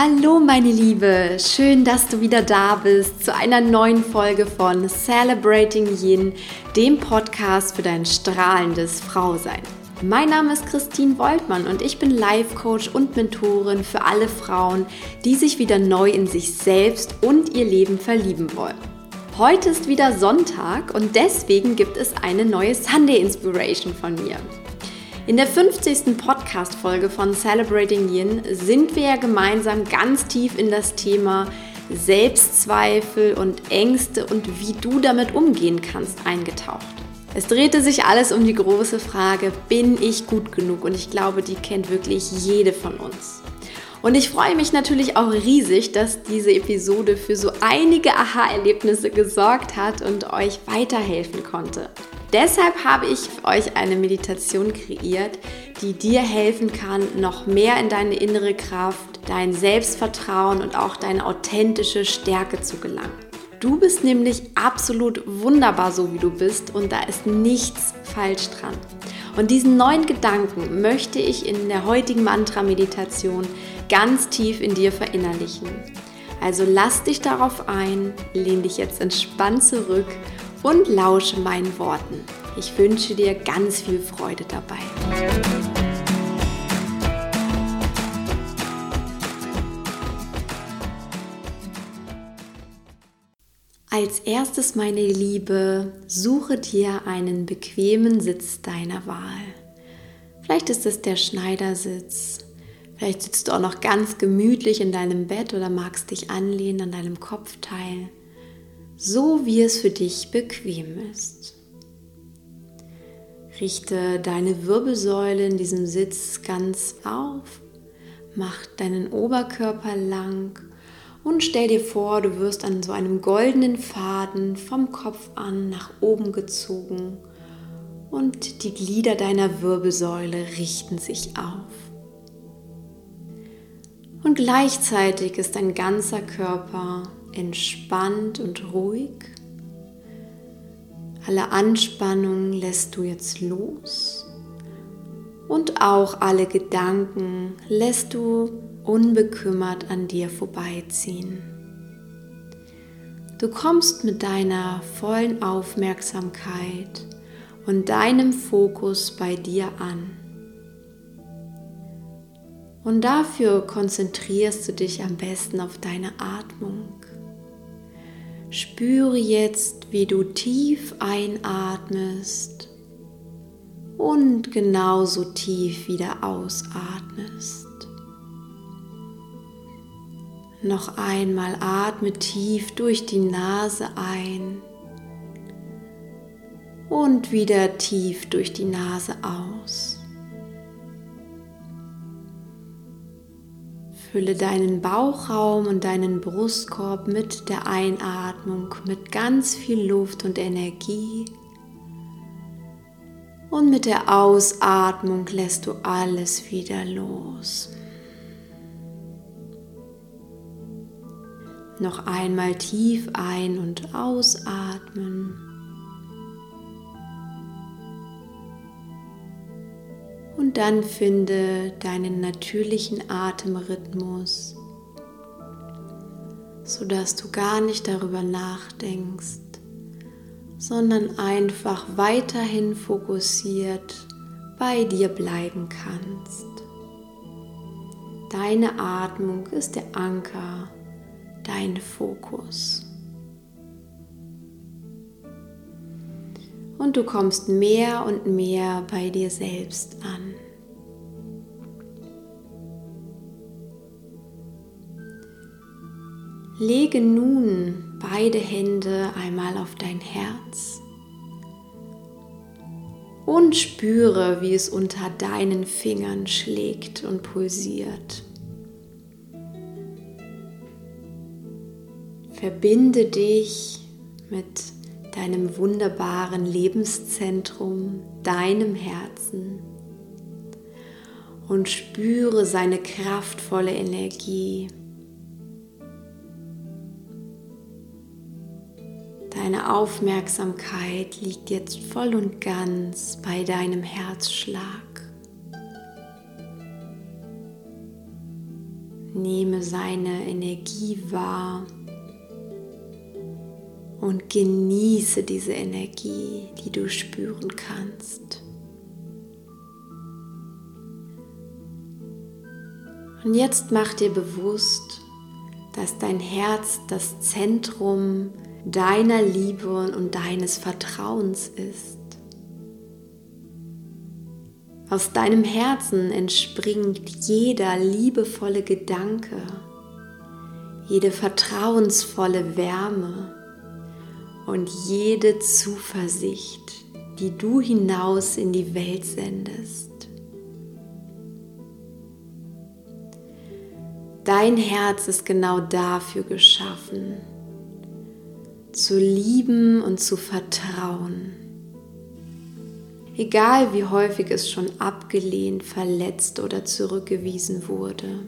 Hallo meine Liebe, schön, dass du wieder da bist zu einer neuen Folge von Celebrating Yin, dem Podcast für dein strahlendes Frausein. Mein Name ist Christine Woltmann und ich bin Life Coach und Mentorin für alle Frauen, die sich wieder neu in sich selbst und ihr Leben verlieben wollen. Heute ist wieder Sonntag und deswegen gibt es eine neue Sunday Inspiration von mir. In der 50. Podcast-Folge von Celebrating Yin sind wir ja gemeinsam ganz tief in das Thema Selbstzweifel und Ängste und wie du damit umgehen kannst eingetaucht. Es drehte sich alles um die große Frage, bin ich gut genug? Und ich glaube, die kennt wirklich jede von uns. Und ich freue mich natürlich auch riesig, dass diese Episode für so einige Aha-Erlebnisse gesorgt hat und euch weiterhelfen konnte. Deshalb habe ich für euch eine Meditation kreiert, die dir helfen kann, noch mehr in deine innere Kraft, dein Selbstvertrauen und auch deine authentische Stärke zu gelangen. Du bist nämlich absolut wunderbar so, wie du bist und da ist nichts falsch dran. Und diesen neuen Gedanken möchte ich in der heutigen Mantra-Meditation ganz tief in dir verinnerlichen. Also lass dich darauf ein, lehn dich jetzt entspannt zurück und lausche meinen Worten. Ich wünsche dir ganz viel Freude dabei. Als erstes, meine Liebe, suche dir einen bequemen Sitz deiner Wahl. Vielleicht ist es der Schneidersitz. Vielleicht sitzt du auch noch ganz gemütlich in deinem Bett oder magst dich anlehnen an deinem Kopfteil so wie es für dich bequem ist. Richte deine Wirbelsäule in diesem Sitz ganz auf, mach deinen Oberkörper lang und stell dir vor, du wirst an so einem goldenen Faden vom Kopf an nach oben gezogen und die Glieder deiner Wirbelsäule richten sich auf. Und gleichzeitig ist dein ganzer Körper entspannt und ruhig. Alle Anspannung lässt du jetzt los und auch alle Gedanken lässt du unbekümmert an dir vorbeiziehen. Du kommst mit deiner vollen Aufmerksamkeit und deinem Fokus bei dir an. Und dafür konzentrierst du dich am besten auf deine Atmung. Spüre jetzt, wie du tief einatmest und genauso tief wieder ausatmest. Noch einmal atme tief durch die Nase ein und wieder tief durch die Nase aus. Fülle deinen Bauchraum und deinen Brustkorb mit der Einatmung mit ganz viel Luft und Energie. Und mit der Ausatmung lässt du alles wieder los. Noch einmal tief ein- und ausatmen. Und dann finde deinen natürlichen Atemrhythmus, sodass du gar nicht darüber nachdenkst, sondern einfach weiterhin fokussiert bei dir bleiben kannst. Deine Atmung ist der Anker, dein Fokus. Und du kommst mehr und mehr bei dir selbst an. Lege nun beide Hände einmal auf dein Herz und spüre, wie es unter deinen Fingern schlägt und pulsiert. Verbinde dich mit deinem wunderbaren Lebenszentrum, deinem Herzen und spüre seine kraftvolle Energie. Deine Aufmerksamkeit liegt jetzt voll und ganz bei deinem Herzschlag. Nehme seine Energie wahr und genieße diese Energie, die du spüren kannst. Und jetzt mach dir bewusst, dass dein Herz das Zentrum deiner Liebe und deines Vertrauens ist. Aus deinem Herzen entspringt jeder liebevolle Gedanke, jede vertrauensvolle Wärme und jede Zuversicht, die du hinaus in die Welt sendest. Dein Herz ist genau dafür geschaffen, zu lieben und zu vertrauen. Egal wie häufig es schon abgelehnt, verletzt oder zurückgewiesen wurde.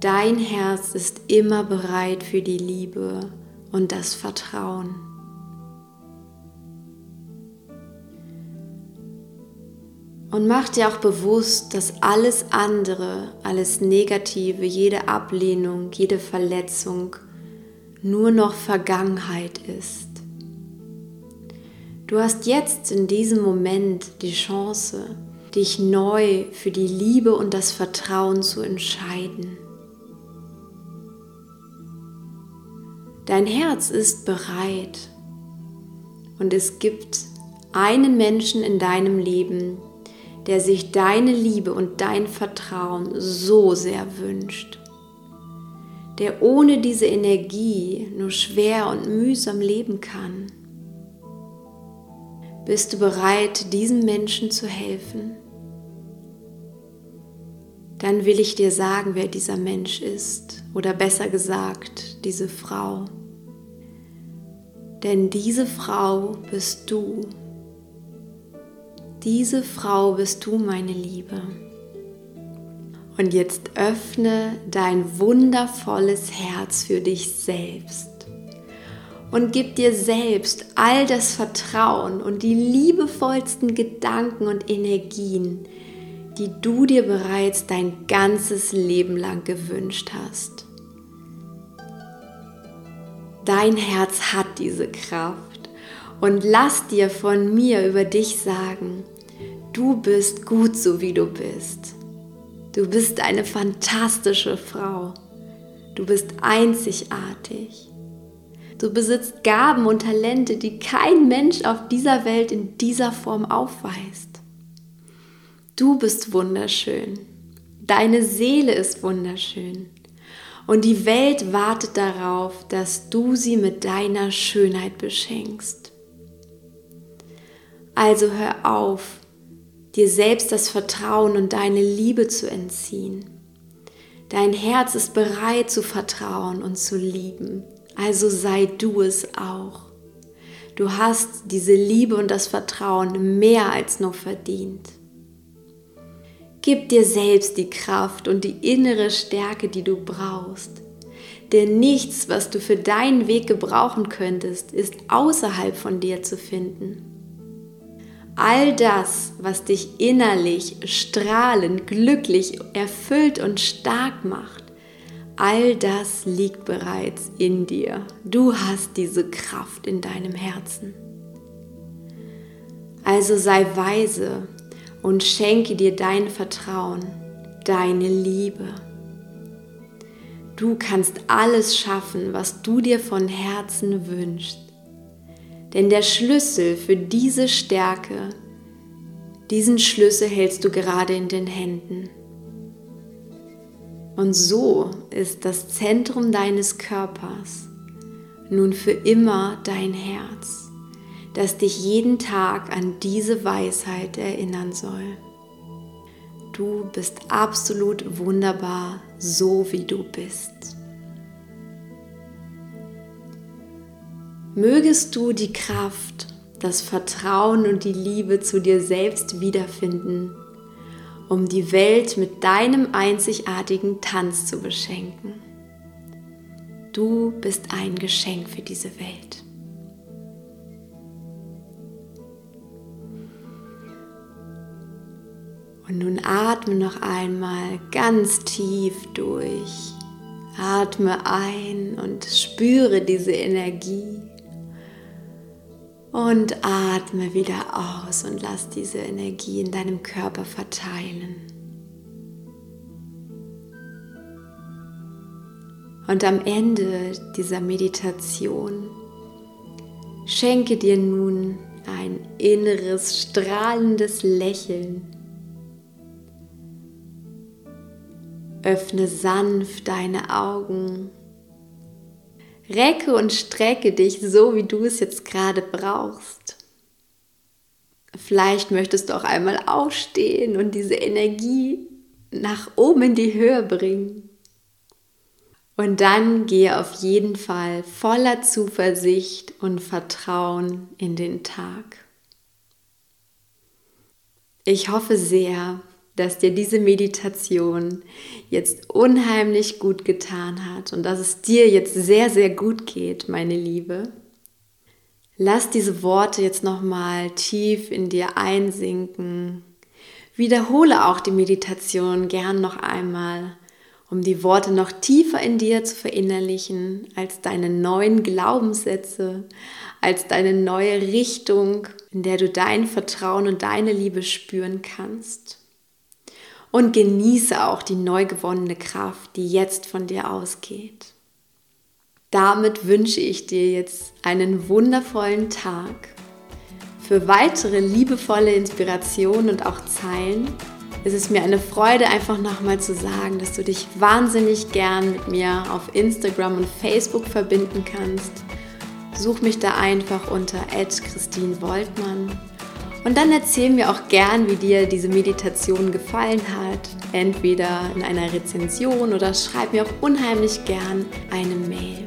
Dein Herz ist immer bereit für die Liebe und das Vertrauen. Und mach dir auch bewusst, dass alles andere, alles Negative, jede Ablehnung, jede Verletzung nur noch Vergangenheit ist. Du hast jetzt in diesem Moment die Chance, dich neu für die Liebe und das Vertrauen zu entscheiden. Dein Herz ist bereit und es gibt einen Menschen in deinem Leben, der sich deine Liebe und dein Vertrauen so sehr wünscht, der ohne diese Energie nur schwer und mühsam leben kann. Bist du bereit, diesem Menschen zu helfen? Dann will ich dir sagen, wer dieser Mensch ist, oder besser gesagt, diese Frau. Denn diese Frau bist du. Diese Frau bist du, meine Liebe. Und jetzt öffne dein wundervolles Herz für dich selbst und gib dir selbst all das Vertrauen und die liebevollsten Gedanken und Energien, die du dir bereits dein ganzes Leben lang gewünscht hast. Dein Herz hat diese Kraft und lass dir von mir über dich sagen, Du bist gut so wie du bist. Du bist eine fantastische Frau. Du bist einzigartig. Du besitzt Gaben und Talente, die kein Mensch auf dieser Welt in dieser Form aufweist. Du bist wunderschön. Deine Seele ist wunderschön. Und die Welt wartet darauf, dass du sie mit deiner Schönheit beschenkst. Also hör auf, dir selbst das Vertrauen und deine Liebe zu entziehen. Dein Herz ist bereit zu vertrauen und zu lieben, also sei du es auch. Du hast diese Liebe und das Vertrauen mehr als nur verdient. Gib dir selbst die Kraft und die innere Stärke, die du brauchst. Denn nichts, was du für deinen Weg gebrauchen könntest, ist außerhalb von dir zu finden. All das, was dich innerlich strahlend, glücklich, erfüllt und stark macht, all das liegt bereits in dir. Du hast diese Kraft in deinem Herzen. Also sei weise und schenke dir dein Vertrauen, deine Liebe. Du kannst alles schaffen, was du dir von Herzen wünschst. Denn der Schlüssel für diese Stärke, diesen Schlüssel hältst du gerade in den Händen. Und so ist das Zentrum deines Körpers nun für immer dein Herz, das dich jeden Tag an diese Weisheit erinnern soll. Du bist absolut wunderbar, so wie du bist. Mögest du die Kraft, das Vertrauen und die Liebe zu dir selbst wiederfinden, um die Welt mit deinem einzigartigen Tanz zu beschenken. Du bist ein Geschenk für diese Welt. Und nun atme noch einmal ganz tief durch. Atme ein und spüre diese Energie. Und atme wieder aus und lass diese Energie in deinem Körper verteilen. Und am Ende dieser Meditation schenke dir nun ein inneres strahlendes Lächeln Öffne sanft deine Augen. Recke und strecke dich so, wie du es jetzt gerade brauchst. Vielleicht möchtest du auch einmal aufstehen und diese Energie nach oben in die Höhe bringen. Und dann gehe auf jeden Fall voller Zuversicht und Vertrauen in den Tag. Ich hoffe sehr, dass dir diese Meditation jetzt unheimlich gut getan hat und dass es dir jetzt sehr, sehr gut geht, meine Liebe. Lass diese Worte jetzt nochmal tief in dir einsinken. Wiederhole auch die Meditation gern noch einmal, um die Worte noch tiefer in dir zu verinnerlichen als deine neuen Glaubenssätze, als deine neue Richtung, in der du dein Vertrauen und deine Liebe spüren kannst und genieße auch die neu gewonnene Kraft, die jetzt von dir ausgeht. Damit wünsche ich dir jetzt einen wundervollen Tag. Für weitere liebevolle Inspirationen und auch Zeilen ist es mir eine Freude, einfach nochmal zu sagen, dass du dich wahnsinnig gern mit mir auf Instagram und Facebook verbinden kannst. Such mich da einfach unter Christine Woltmann und dann erzähl mir auch gern, wie dir diese Meditation gefallen hat. Entweder in einer Rezension oder schreib mir auch unheimlich gern eine Mail.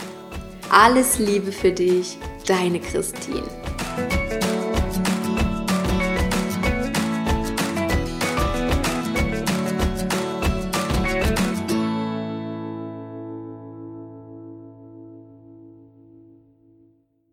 Alles Liebe für dich, deine Christine.